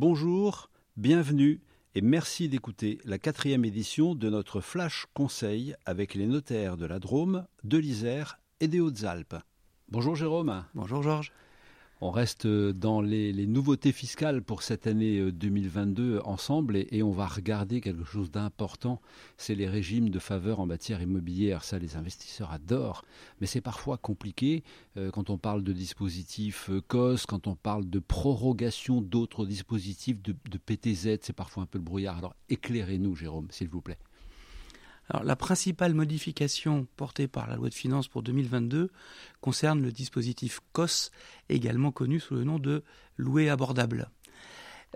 Bonjour, bienvenue et merci d'écouter la quatrième édition de notre Flash Conseil avec les notaires de la Drôme, de l'Isère et des Hautes-Alpes. Bonjour Jérôme. Bonjour Georges. On reste dans les, nouveautés fiscales pour cette année 2022 euh, ensemble et, on va regarder quelque chose d'important, c'est les régimes de faveur en matière immobilière. Ça, les investisseurs adorent, mais c'est parfois compliqué euh, quand on parle de dispositifs euh, COS, quand on parle de prorogation d'autres dispositifs de, de PTZ, c'est parfois un peu le brouillard. Alors éclairez-nous, Jérôme, s'il vous plaît. La principale modification portée par la loi de finances pour 2022 concerne le dispositif COS, également connu sous le nom de louer abordable.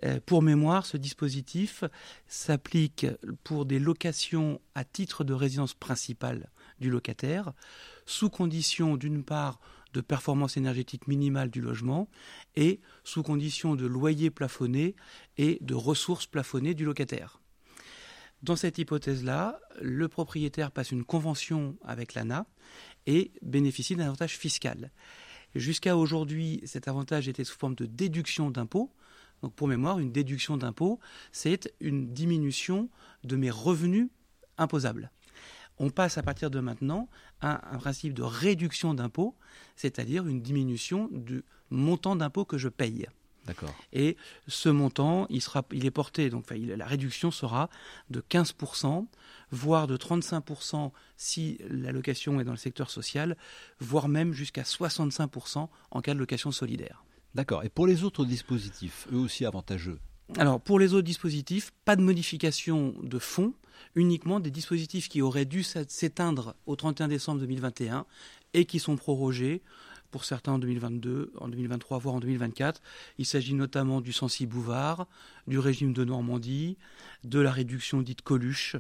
Euh, pour mémoire, ce dispositif s'applique pour des locations à titre de résidence principale du locataire, sous condition d'une part de performance énergétique minimale du logement et sous condition de loyer plafonné et de ressources plafonnées du locataire. Dans cette hypothèse-là, le propriétaire passe une convention avec l'ANA et bénéficie d'un avantage fiscal. Jusqu'à aujourd'hui, cet avantage était sous forme de déduction d'impôt. Donc pour mémoire, une déduction d'impôt, c'est une diminution de mes revenus imposables. On passe à partir de maintenant à un principe de réduction d'impôt, c'est-à-dire une diminution du montant d'impôt que je paye. D'accord. Et ce montant, il, sera, il est porté, donc la réduction sera de 15%, voire de 35% si la location est dans le secteur social, voire même jusqu'à 65% en cas de location solidaire. D'accord. Et pour les autres dispositifs, eux aussi avantageux? Alors, pour les autres dispositifs, pas de modification de fonds, uniquement des dispositifs qui auraient dû s'éteindre au 31 décembre 2021 et qui sont prorogés pour certains en 2022, en 2023, voire en 2024. Il s'agit notamment du Sensi Bouvard, du régime de Normandie, de la réduction dite Coluche,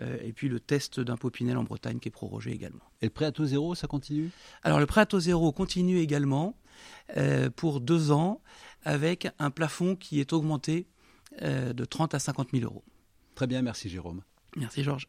euh, et puis le test d'impôt Pinel en Bretagne qui est prorogé également. Et le prêt à taux zéro, ça continue? Alors le prêt à taux zéro continue également euh, pour deux ans avec un plafond qui est augmenté euh, de 30 à 50 000 euros. Très bien, merci Jérôme. Merci Georges.